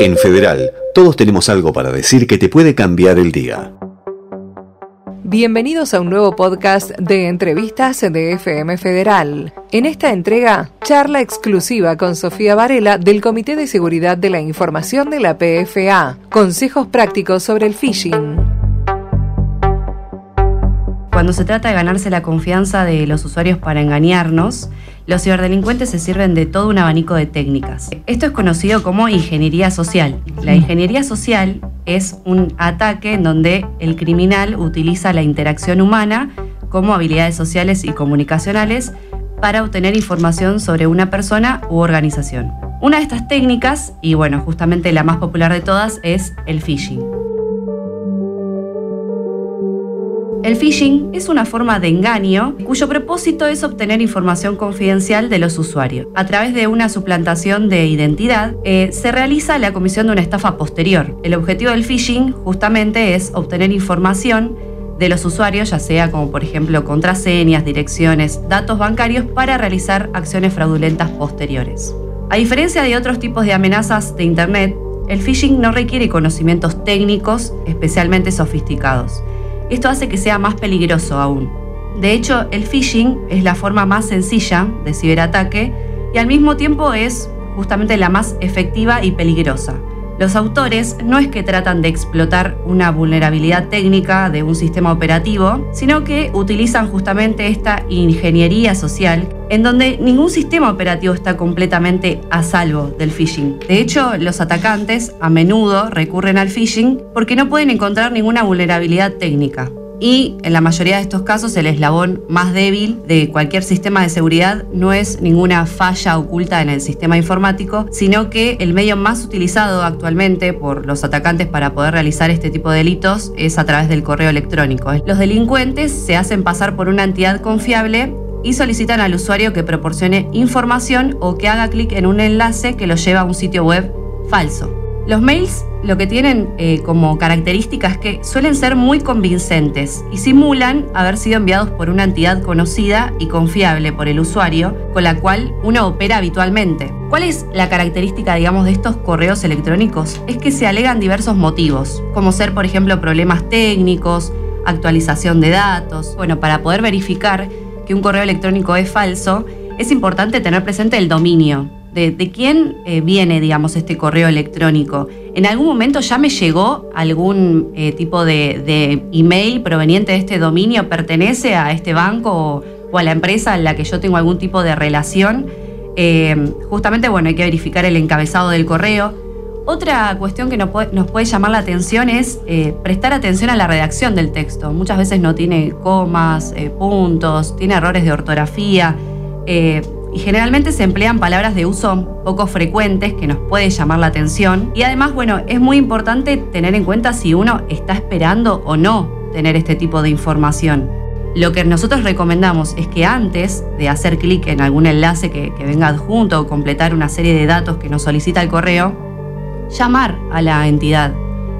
En Federal, todos tenemos algo para decir que te puede cambiar el día. Bienvenidos a un nuevo podcast de entrevistas de FM Federal. En esta entrega, charla exclusiva con Sofía Varela del Comité de Seguridad de la Información de la PFA. Consejos prácticos sobre el phishing. Cuando se trata de ganarse la confianza de los usuarios para engañarnos, los ciberdelincuentes se sirven de todo un abanico de técnicas. Esto es conocido como ingeniería social. La ingeniería social es un ataque en donde el criminal utiliza la interacción humana como habilidades sociales y comunicacionales para obtener información sobre una persona u organización. Una de estas técnicas, y bueno, justamente la más popular de todas, es el phishing. El phishing es una forma de engaño cuyo propósito es obtener información confidencial de los usuarios. A través de una suplantación de identidad, eh, se realiza la comisión de una estafa posterior. El objetivo del phishing justamente es obtener información de los usuarios, ya sea como por ejemplo contraseñas, direcciones, datos bancarios, para realizar acciones fraudulentas posteriores. A diferencia de otros tipos de amenazas de Internet, el phishing no requiere conocimientos técnicos especialmente sofisticados. Esto hace que sea más peligroso aún. De hecho, el phishing es la forma más sencilla de ciberataque y al mismo tiempo es justamente la más efectiva y peligrosa. Los autores no es que tratan de explotar una vulnerabilidad técnica de un sistema operativo, sino que utilizan justamente esta ingeniería social en donde ningún sistema operativo está completamente a salvo del phishing. De hecho, los atacantes a menudo recurren al phishing porque no pueden encontrar ninguna vulnerabilidad técnica y en la mayoría de estos casos el eslabón más débil de cualquier sistema de seguridad no es ninguna falla oculta en el sistema informático, sino que el medio más utilizado actualmente por los atacantes para poder realizar este tipo de delitos es a través del correo electrónico. Los delincuentes se hacen pasar por una entidad confiable y solicitan al usuario que proporcione información o que haga clic en un enlace que lo lleva a un sitio web falso. Los mails lo que tienen eh, como característica es que suelen ser muy convincentes y simulan haber sido enviados por una entidad conocida y confiable por el usuario con la cual uno opera habitualmente. ¿Cuál es la característica, digamos, de estos correos electrónicos? Es que se alegan diversos motivos, como ser, por ejemplo, problemas técnicos, actualización de datos. Bueno, para poder verificar que un correo electrónico es falso, es importante tener presente el dominio de, quién eh, viene, digamos, este correo electrónico. ¿En algún momento ya me llegó algún eh, tipo de, email proveniente de este dominio? ¿Pertenece a este banco o, a la empresa en la que yo tengo algún tipo de relación? Eh, justamente, bueno, hay que verificar el encabezado del correo. Otra cuestión que nos puede, llamar la atención es prestar atención a la redacción del texto. Muchas veces no tiene comas, puntos, tiene errores de ortografía y generalmente se emplean palabras de uso poco frecuentes que nos puede llamar la atención. Y además, bueno, es muy importante tener en cuenta si uno está esperando o no tener este tipo de información. Lo que nosotros recomendamos es que antes de hacer clic en algún enlace que, que venga adjunto o completar una serie de datos que nos solicita el correo, llamar a la entidad,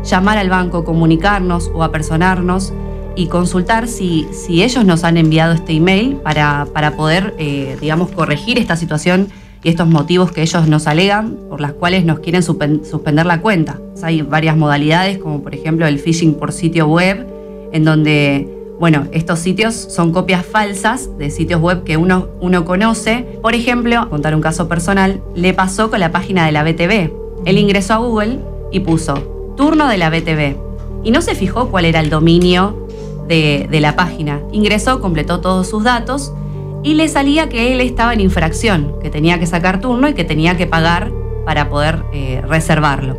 llamar al banco, comunicarnos o apersonarnos y consultar si, si ellos nos han enviado este email para, para poder, eh, digamos, corregir esta situación y estos motivos que ellos nos alegan por las cuales nos quieren suspender la cuenta. Hay varias modalidades, como por ejemplo el phishing por sitio web, en donde, bueno, estos sitios son copias falsas de sitios web que uno, uno conoce. Por ejemplo, contar un caso personal, le pasó con la página de la BTV. Él ingresó a Google y puso turno de la BTV. Y no se fijó cuál era el dominio de, la página. Ingresó, completó todos sus datos y le salía que él estaba en infracción, que tenía que sacar turno y que tenía que pagar para poder eh, reservarlo.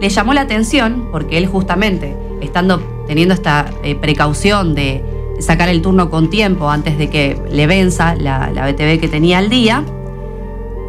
Le llamó la atención porque él justamente, estando teniendo esta eh, precaución de sacar el turno con tiempo antes de que le venza la, BTV que tenía al día,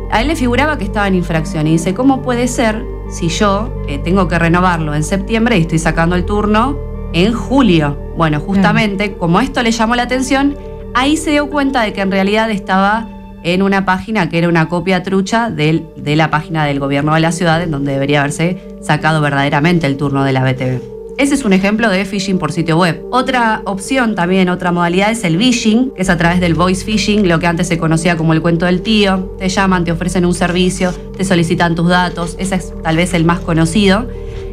a él le figuraba que estaba en infracción y dice, ¿cómo puede ser si yo eh, tengo que renovarlo en septiembre y estoy sacando el turno en julio. Bueno, justamente como esto le llamó la atención, ahí se dio cuenta de que en realidad estaba en una página que era una copia trucha de la página del gobierno de la ciudad, en donde debería haberse sacado verdaderamente el turno de la BTV. Ese es un ejemplo de phishing por sitio web. Otra opción también, otra modalidad es el phishing, que es a través del voice phishing, lo que antes se conocía como el cuento del tío. Te llaman, te ofrecen un servicio, te solicitan tus datos, ese es tal vez el más conocido.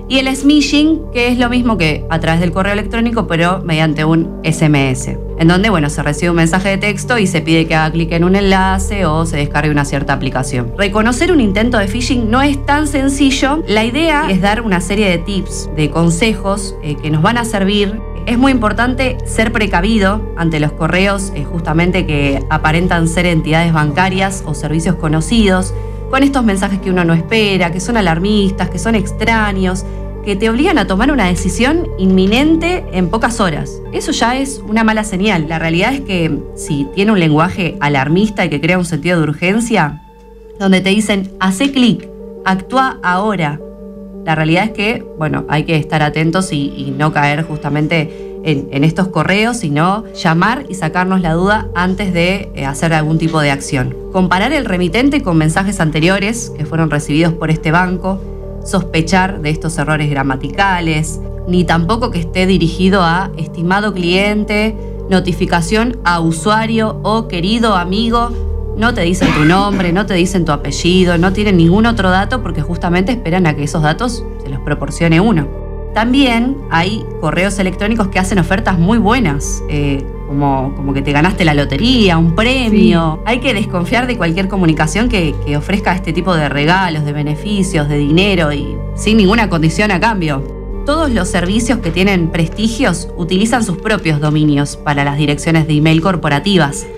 Y el smishing, que es lo mismo que a través del correo electrónico, pero mediante un SMS, en donde bueno, se recibe un mensaje de texto y se pide que haga clic en un enlace o se descargue una cierta aplicación. Reconocer un intento de phishing no es tan sencillo. La idea es dar una serie de tips, de consejos eh, que nos van a servir es muy importante ser precavido ante los correos eh, justamente que aparentan ser entidades bancarias o servicios conocidos con estos mensajes que uno no espera, que son alarmistas, que son extraños, que te obligan a tomar una decisión inminente en pocas horas. Eso ya es una mala señal. La realidad es que si tiene un lenguaje alarmista y que crea un sentido de urgencia, donde te dicen, hace clic, actúa ahora. La realidad es que, bueno, hay que estar atentos y, y no caer justamente en, estos correos, sino llamar y sacarnos la duda antes de eh, hacer algún tipo de acción. Comparar el remitente con mensajes anteriores que fueron recibidos por este banco, sospechar de estos errores gramaticales, ni tampoco que esté dirigido a estimado cliente, notificación a usuario o querido amigo. No te dicen tu nombre, no te dicen tu apellido, no tienen ningún otro dato porque justamente esperan a que esos datos se los proporcione uno. También hay correos electrónicos que hacen ofertas muy buenas, eh, como, como, que te ganaste la lotería, un premio. Hay que desconfiar de cualquier comunicación que, que ofrezca este tipo de regalos, de beneficios, de dinero y sin ninguna condición a cambio. Todos los servicios que tienen prestigios utilizan sus propios dominios para las direcciones de email corporativas.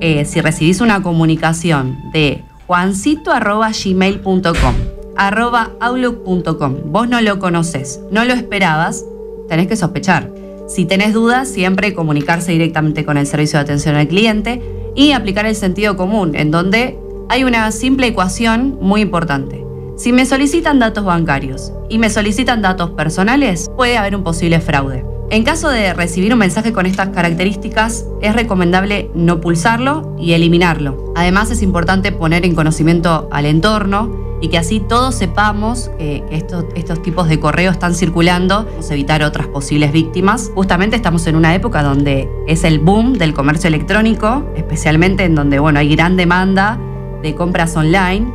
Eh, si recibís una comunicación de juancito.gmail.com outlook.com. Vos no lo conoces, no lo esperabas, tenés que sospechar. Si tenés dudas, siempre comunicarse directamente con el servicio de atención al cliente y aplicar el sentido común, en donde hay una simple ecuación muy importante. Si me solicitan datos bancarios y me solicitan datos personales, puede haber un posible fraude. En caso de recibir un mensaje con estas características, es recomendable no pulsarlo y eliminarlo. Además, es importante poner en conocimiento al entorno y que así todos sepamos que, estos, estos tipos de correos están circulando, vamos evitar otras posibles víctimas. Justamente estamos en una época donde es el boom del comercio electrónico, especialmente en donde bueno, hay gran demanda de compras online.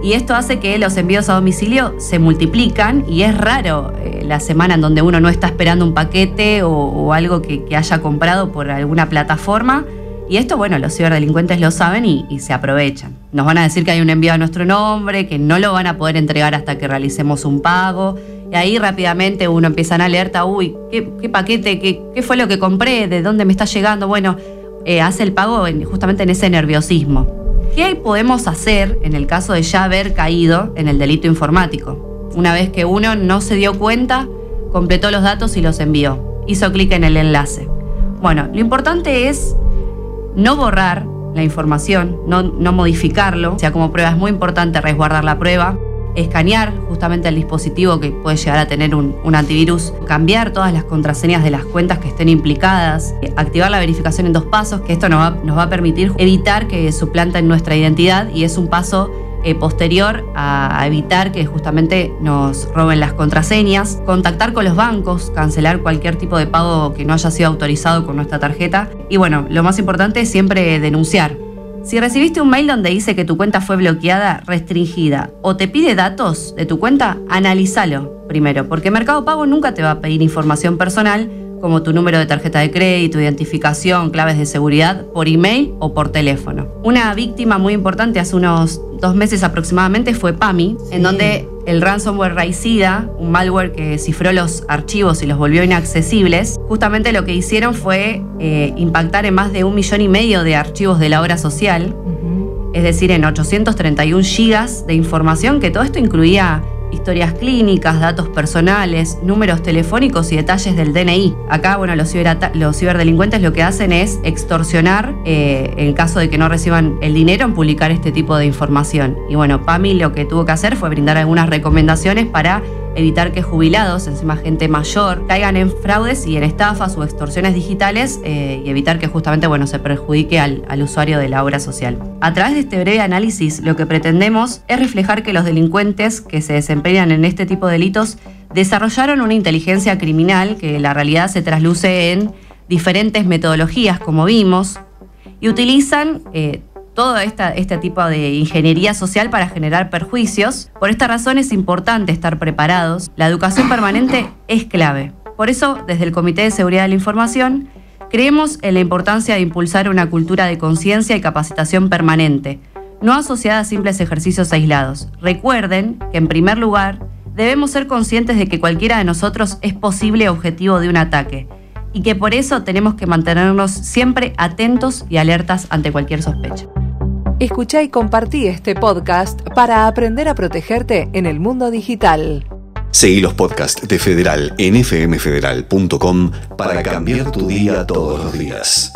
Y esto hace que los envíos a domicilio se multiplican y es raro eh, la semana en donde uno no está esperando un paquete o, algo que, que haya comprado por alguna plataforma y esto, bueno, los ciberdelincuentes lo saben y, se aprovechan. Nos van a decir que hay un envío a nuestro nombre, que no lo van a poder entregar hasta que realicemos un pago. Y ahí rápidamente uno empieza en alerta, uy, ¿qué, paquete? Qué, fue lo que compré? ¿De dónde me está llegando? Bueno, eh, hace el pago justamente en ese nerviosismo. ¿Qué podemos hacer en el caso de ya haber caído en el delito informático? Una vez que uno no se dio cuenta, completó los datos y los envió. Hizo clic en el enlace. Bueno, lo importante es no borrar la información, no, no modificarlo. O sea, como prueba es muy importante resguardar la prueba, escanear justamente el dispositivo que puede llegar a tener un, antivirus, cambiar todas las contraseñas de las cuentas que estén implicadas, activar la verificación en dos pasos, que esto nos va, nos va a permitir evitar que suplanten nuestra identidad y es un paso eh, posterior a, evitar que justamente nos roben las contraseñas, contactar con los bancos, cancelar cualquier tipo de pago que no haya sido autorizado con nuestra tarjeta y bueno, lo más importante es siempre denunciar. Si recibiste un mail donde dice que tu cuenta fue bloqueada, restringida o te pide datos de tu cuenta, analízalo primero, porque Mercado Pago nunca te va a pedir información personal como tu número de tarjeta de crédito, identificación, claves de seguridad, por email o por teléfono. Una víctima muy importante hace unos dos meses aproximadamente fue PAMI, en donde el ransomware Raicida, un malware que cifró los archivos y los volvió inaccesibles, justamente lo que hicieron fue eh, impactar en más de un millón y medio de archivos de la obra social, es decir, en 831 gigas de información, que todo esto incluía historias clínicas, datos personales, números telefónicos y detalles del DNI. Acá, bueno, los, los ciberdelincuentes lo que hacen es extorsionar, eh, en caso de que no reciban el dinero, en publicar este tipo de información. Y bueno, PAMI lo que tuvo que hacer fue brindar algunas recomendaciones para evitar que jubilados, encima gente mayor, caigan en fraudes y en estafas o extorsiones digitales eh, y evitar que justamente bueno, se perjudique al, al usuario de la obra social. A través de este breve análisis, lo que pretendemos es reflejar que los delincuentes que se desempeñan en este tipo de delitos desarrollaron una inteligencia criminal que la realidad se trasluce en diferentes metodologías, como vimos, y utilizan eh, todo este tipo de ingeniería social para generar perjuicios. Por esta razón es importante estar preparados. La educación permanente es clave. Por eso, desde el Comité de Seguridad de la Información, creemos en la importancia de impulsar una cultura de conciencia y capacitación permanente, no asociada a simples ejercicios aislados. Recuerden que, en primer lugar, debemos ser conscientes de que cualquiera de nosotros es posible objetivo de un ataque y que por eso tenemos que mantenernos siempre atentos y alertas ante cualquier sospecha. Escucha y compartí este podcast para aprender a protegerte en el mundo digital. Seguí los podcasts de Federal en fmfederal.com para cambiar tu día todos los días.